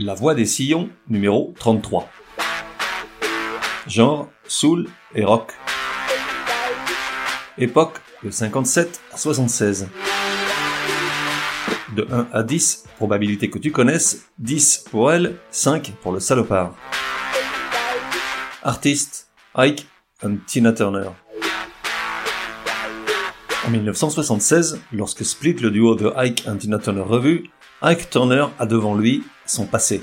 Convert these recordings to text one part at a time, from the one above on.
La voix des sillons, numéro 33. Genre, soul et rock. Époque, de 57 à 76. De 1 à 10, probabilité que tu connaisses, 10 pour elle, 5 pour le salopard. Artiste, Ike and Tina Turner. En 1976, lorsque split le duo de Ike and Tina Turner revu, Ike Turner a devant lui son passé.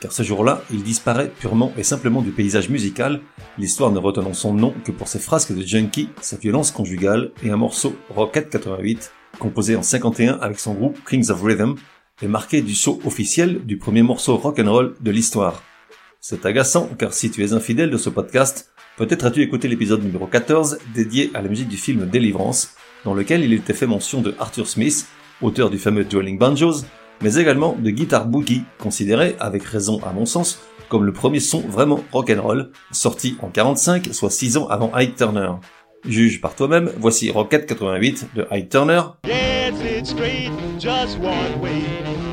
Car ce jour-là, il disparaît purement et simplement du paysage musical, l'histoire ne retenant son nom que pour ses frasques de junkie, sa violence conjugale et un morceau Rocket 88, composé en 51 avec son groupe Kings of Rhythm, et marqué du saut officiel du premier morceau rock'n'roll de l'histoire. C'est agaçant car si tu es infidèle de ce podcast, peut-être as-tu écouté l'épisode numéro 14 dédié à la musique du film Délivrance, dans lequel il était fait mention de Arthur Smith, auteur du fameux Dueling Banjos, mais également de Guitar Boogie, considéré, avec raison à mon sens, comme le premier son vraiment rock'n'roll, sorti en 45, soit 6 ans avant Ike Turner. Juge par toi-même, voici Rocket 88 de Ike Turner. Yes, it's straight, just one way.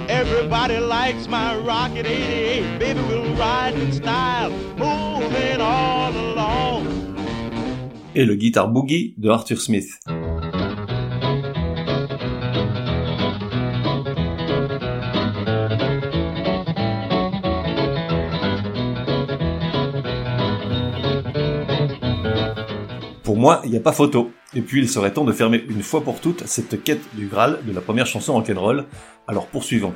Everybody likes my Rocket 88. Baby, we'll ride in style, moving all along. Et le Guitar Boogie de Arthur Smith. Moi, il n'y a pas photo. Et puis il serait temps de fermer une fois pour toutes cette quête du Graal de la première chanson rock'n'roll. Alors poursuivons.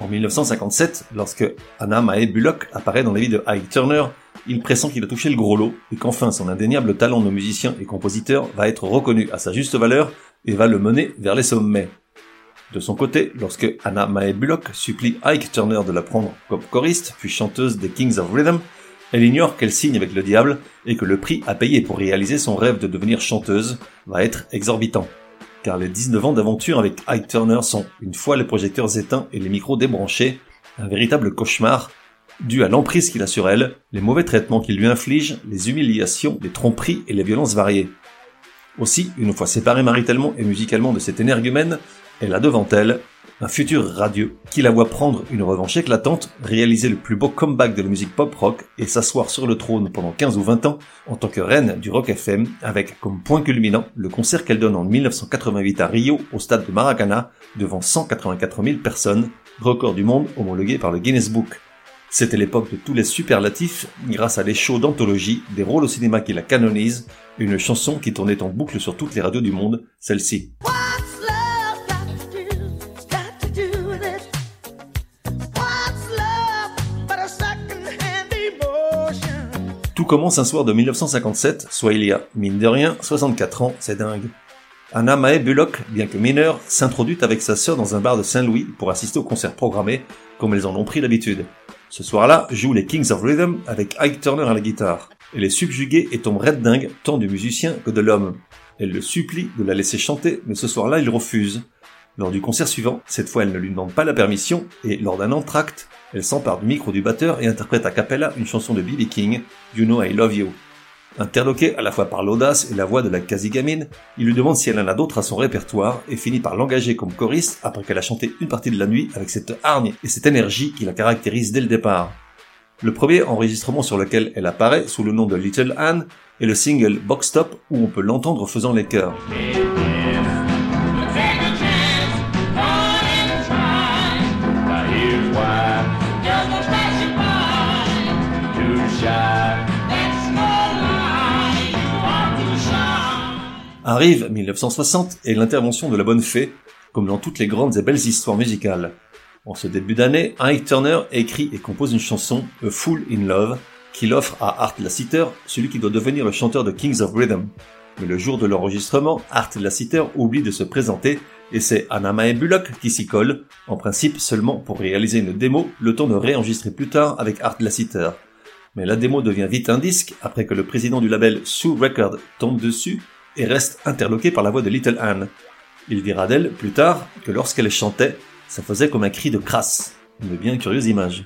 En 1957, lorsque Anna Mae Bullock apparaît dans la vie de Ike Turner, il pressent qu'il a touché le gros lot et qu'enfin son indéniable talent de musicien et compositeur va être reconnu à sa juste valeur et va le mener vers les sommets. De son côté, lorsque Anna Mae Bullock supplie Ike Turner de la prendre comme choriste puis chanteuse des Kings of Rhythm, elle ignore qu'elle signe avec le diable et que le prix à payer pour réaliser son rêve de devenir chanteuse va être exorbitant. Car les 19 ans d'aventure avec Ike Turner sont, une fois les projecteurs éteints et les micros débranchés, un véritable cauchemar, dû à l'emprise qu'il a sur elle, les mauvais traitements qu'il lui inflige, les humiliations, les tromperies et les violences variées. Aussi, une fois séparée maritalement et musicalement de cette énergumène, elle a devant elle un futur radieux qui la voit prendre une revanche éclatante, réaliser le plus beau comeback de la musique pop-rock et s'asseoir sur le trône pendant 15 ou 20 ans en tant que reine du rock FM avec comme point culminant le concert qu'elle donne en 1988 à Rio au stade de Maracana devant 184 000 personnes, record du monde homologué par le Guinness Book. C'était l'époque de tous les superlatifs grâce à des shows d'anthologie, des rôles au cinéma qui la canonisent, une chanson qui tournait en boucle sur toutes les radios du monde, celle-ci. Tout commence un soir de 1957, soit il y a, mine de rien, 64 ans, c'est dingue. Anna Mae Bullock, bien que mineure, s'introduit avec sa sœur dans un bar de Saint-Louis pour assister au concert programmé, comme elles en ont pris l'habitude. Ce soir-là, jouent les Kings of Rhythm avec Ike Turner à la guitare. Elle est subjuguée et tombe red dingue, tant du musicien que de l'homme. Elle le supplie de la laisser chanter, mais ce soir-là, il refuse. Lors du concert suivant, cette fois elle ne lui demande pas la permission, et lors d'un entracte, elle s'empare du micro du batteur et interprète a cappella une chanson de B.B. King, You Know I Love You. Interloqué à la fois par l'audace et la voix de la quasi-gamine, il lui demande si elle en a d'autres à son répertoire et finit par l'engager comme choriste après qu'elle a chanté une partie de la nuit avec cette hargne et cette énergie qui la caractérise dès le départ. Le premier enregistrement sur lequel elle apparaît sous le nom de Little Anne est le single Box Top où on peut l'entendre faisant les chœurs. Arrive 1960 et l'intervention de la bonne fée, comme dans toutes les grandes et belles histoires musicales. En ce début d'année, Ike Turner écrit et compose une chanson, A Fool in Love, qu'il offre à Art Lassiter, celui qui doit devenir le chanteur de Kings of Rhythm. Mais le jour de l'enregistrement, Art Lassiter oublie de se présenter et c'est Anna Mae Bullock qui s'y colle, en principe seulement pour réaliser une démo, le temps de réenregistrer plus tard avec Art Lassiter. Mais la démo devient vite un disque après que le président du label Sue Record tombe dessus et reste interloqué par la voix de Little Anne. Il dira d'elle plus tard que lorsqu'elle chantait, ça faisait comme un cri de crasse. Une bien curieuse image.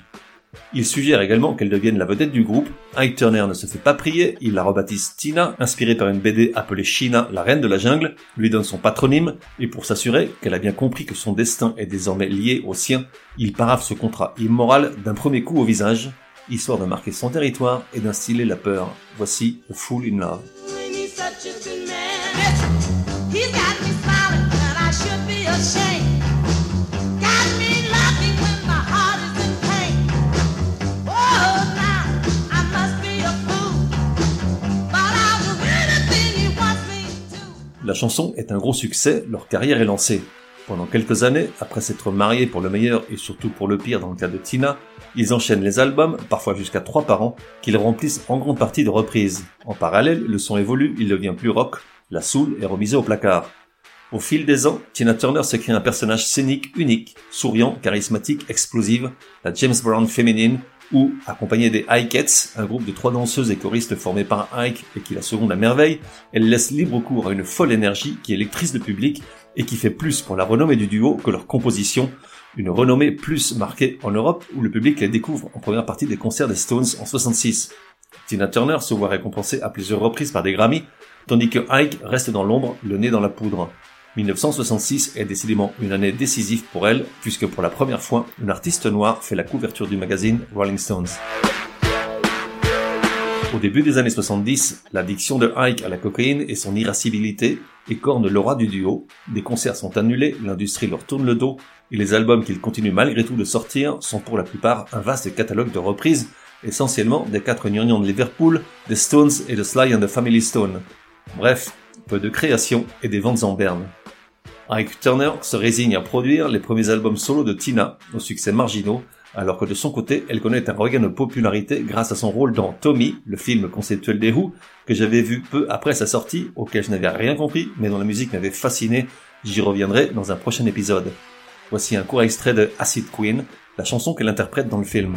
Il suggère également qu'elle devienne la vedette du groupe. Ike Turner ne se fait pas prier, il la rebaptise Tina, inspirée par une BD appelée Shina, la reine de la jungle, lui donne son patronyme, et pour s'assurer qu'elle a bien compris que son destin est désormais lié au sien, il parave ce contrat immoral d'un premier coup au visage, histoire de marquer son territoire et d'instiller la peur. Voici The Fool in Love. La chanson est un gros succès, leur carrière est lancée. Pendant quelques années, après s'être mariés pour le meilleur et surtout pour le pire dans le cas de Tina, ils enchaînent les albums, parfois jusqu'à trois par an, qu'ils remplissent en grande partie de reprises. En parallèle, le son évolue, il devient plus rock, la soul est remisée au placard. Au fil des ans, Tina Turner se crée un personnage scénique unique, souriant, charismatique, explosive, la James Brown féminine, où, accompagnée des Ikeettes, un groupe de trois danseuses et choristes formés par Ike et qui la seconde à merveille, elle laisse libre cours à une folle énergie qui électrise le public et qui fait plus pour la renommée du duo que leur composition, une renommée plus marquée en Europe où le public les découvre en première partie des concerts des Stones en 66. Tina Turner se voit récompensée à plusieurs reprises par des Grammy, tandis que Ike reste dans l'ombre, le nez dans la poudre. 1966 est décidément une année décisive pour elle, puisque pour la première fois, une artiste noire fait la couverture du magazine Rolling Stones. Au début des années 70, l'addiction de Ike à la cocaïne et son irascibilité écornent l'aura du duo. Des concerts sont annulés, l'industrie leur tourne le dos, et les albums qu'ils continuent malgré tout de sortir sont pour la plupart un vaste catalogue de reprises, essentiellement des quatre gnangnans de Liverpool, des Stones et de Sly and the Family Stone. Bref, peu de création et des ventes en berne. Ike Turner se résigne à produire les premiers albums solo de Tina, aux succès marginaux, alors que de son côté, elle connaît un regain de popularité grâce à son rôle dans Tommy, le film conceptuel des Who, que j'avais vu peu après sa sortie, auquel je n'avais rien compris, mais dont la musique m'avait fasciné. J'y reviendrai dans un prochain épisode. Voici un court extrait de Acid Queen, la chanson qu'elle interprète dans le film.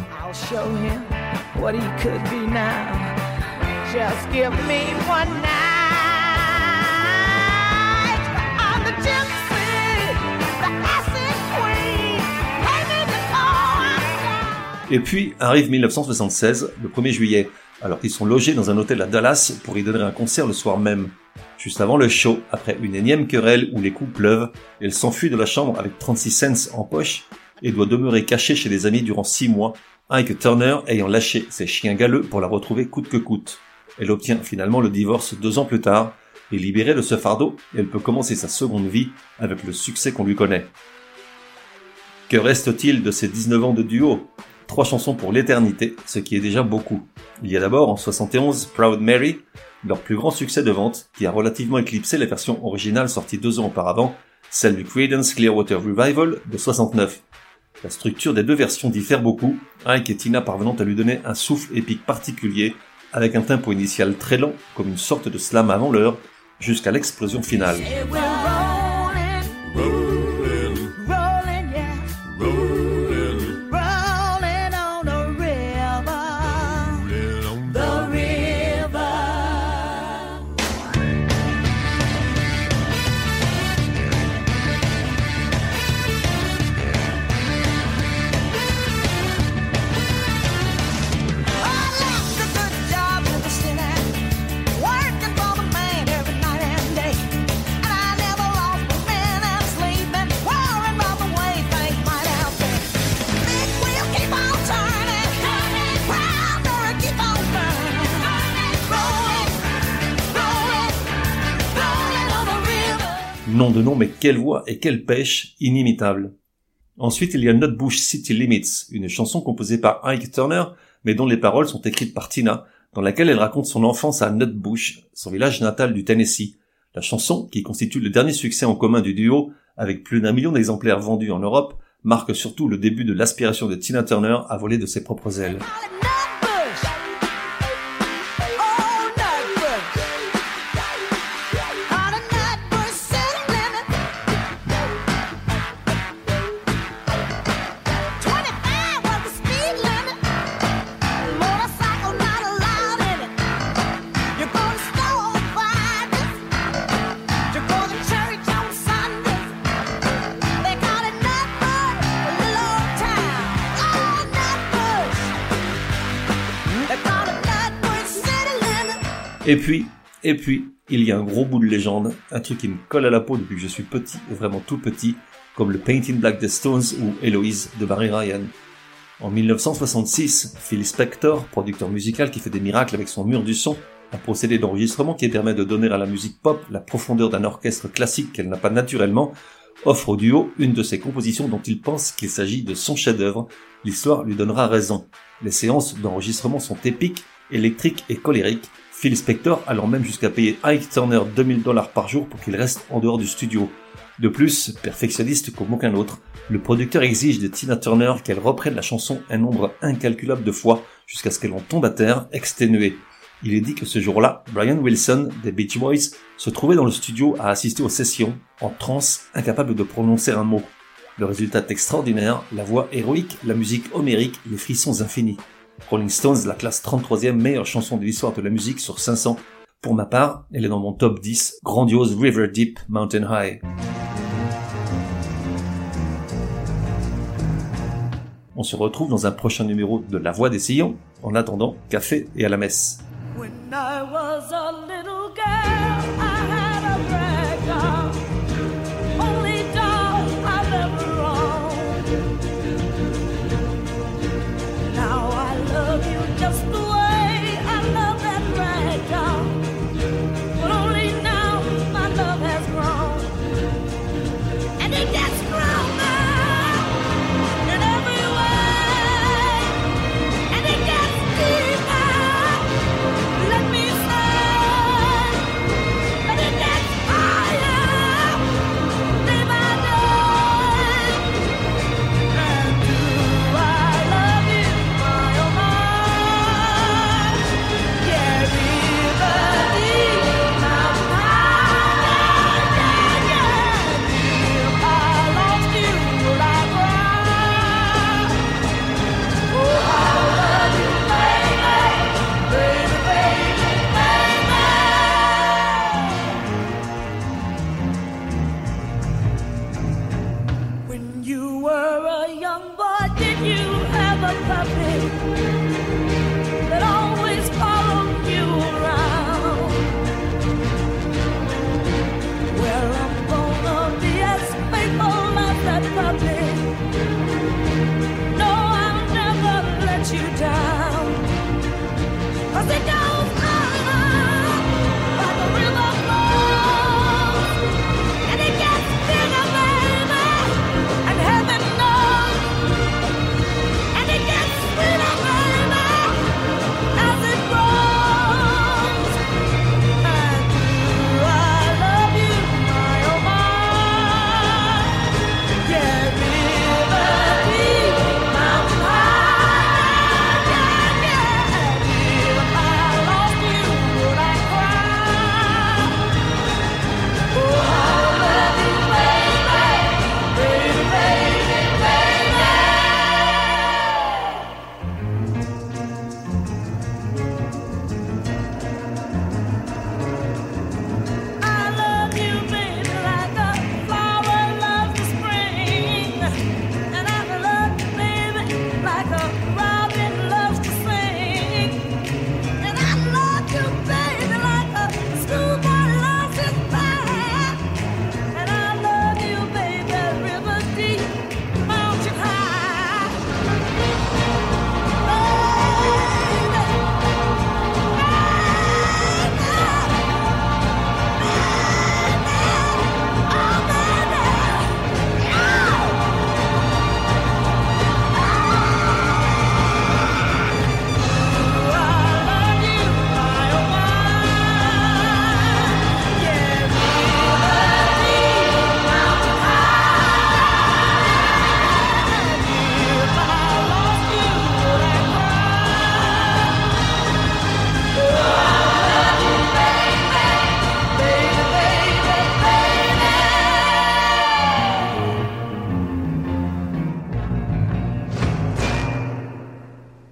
Et puis arrive 1976, le 1er juillet, alors qu'ils sont logés dans un hôtel à Dallas pour y donner un concert le soir même. Juste avant le show, après une énième querelle où les coups pleuvent, elle s'enfuit de la chambre avec 36 cents en poche et doit demeurer cachée chez des amis durant 6 mois, Ike Turner ayant lâché ses chiens galeux pour la retrouver coûte que coûte. Elle obtient finalement le divorce deux ans plus tard, et libérée de ce fardeau, elle peut commencer sa seconde vie avec le succès qu'on lui connaît. Que reste-t-il de ces 19 ans de duo? Trois chansons pour l'éternité, ce qui est déjà beaucoup. Il y a d'abord en 71 Proud Mary, leur plus grand succès de vente, qui a relativement éclipsé la version originale sortie deux ans auparavant, celle du Creedence Clearwater Revival de 69. La structure des deux versions diffère beaucoup, Ike et Tina parvenant à lui donner un souffle épique particulier, avec un tempo initial très lent, comme une sorte de slam avant l'heure, jusqu'à l'explosion finale. De nom, mais quelle voix et quelle pêche inimitable. Ensuite, il y a Nutbush City Limits, une chanson composée par Ike Turner, mais dont les paroles sont écrites par Tina, dans laquelle elle raconte son enfance à Nutbush, son village natal du Tennessee. La chanson, qui constitue le dernier succès en commun du duo, avec plus d'un million d'exemplaires vendus en Europe, marque surtout le début de l'aspiration de Tina Turner à voler de ses propres ailes. Et puis, et puis, il y a un gros bout de légende, un truc qui me colle à la peau depuis que je suis petit, et vraiment tout petit, comme le Painting Black des Stones ou Héloïse de Barry Ryan. En 1966, Phil Spector, producteur musical qui fait des miracles avec son mur du son, un procédé d'enregistrement qui permet de donner à la musique pop la profondeur d'un orchestre classique qu'elle n'a pas naturellement, offre au duo une de ses compositions dont il pense qu'il s'agit de son chef-d'œuvre. L'histoire lui donnera raison. Les séances d'enregistrement sont épiques, électriques et colériques. Phil Spector allant même jusqu'à payer Ike Turner 2000 dollars par jour pour qu'il reste en dehors du studio. De plus, perfectionniste comme aucun autre, le producteur exige de Tina Turner qu'elle reprenne la chanson un nombre incalculable de fois jusqu'à ce qu'elle en tombe à terre, exténuée. Il est dit que ce jour-là, Brian Wilson, des Beach Boys, se trouvait dans le studio à assister aux sessions, en transe, incapable de prononcer un mot. Le résultat est extraordinaire, la voix héroïque, la musique homérique, les frissons infinis. Rolling Stones la classe 33e meilleure chanson de l'histoire de la musique sur 500. Pour ma part, elle est dans mon top 10, grandiose River Deep Mountain High. On se retrouve dans un prochain numéro de La Voix des Sillons. En attendant, café et à la messe.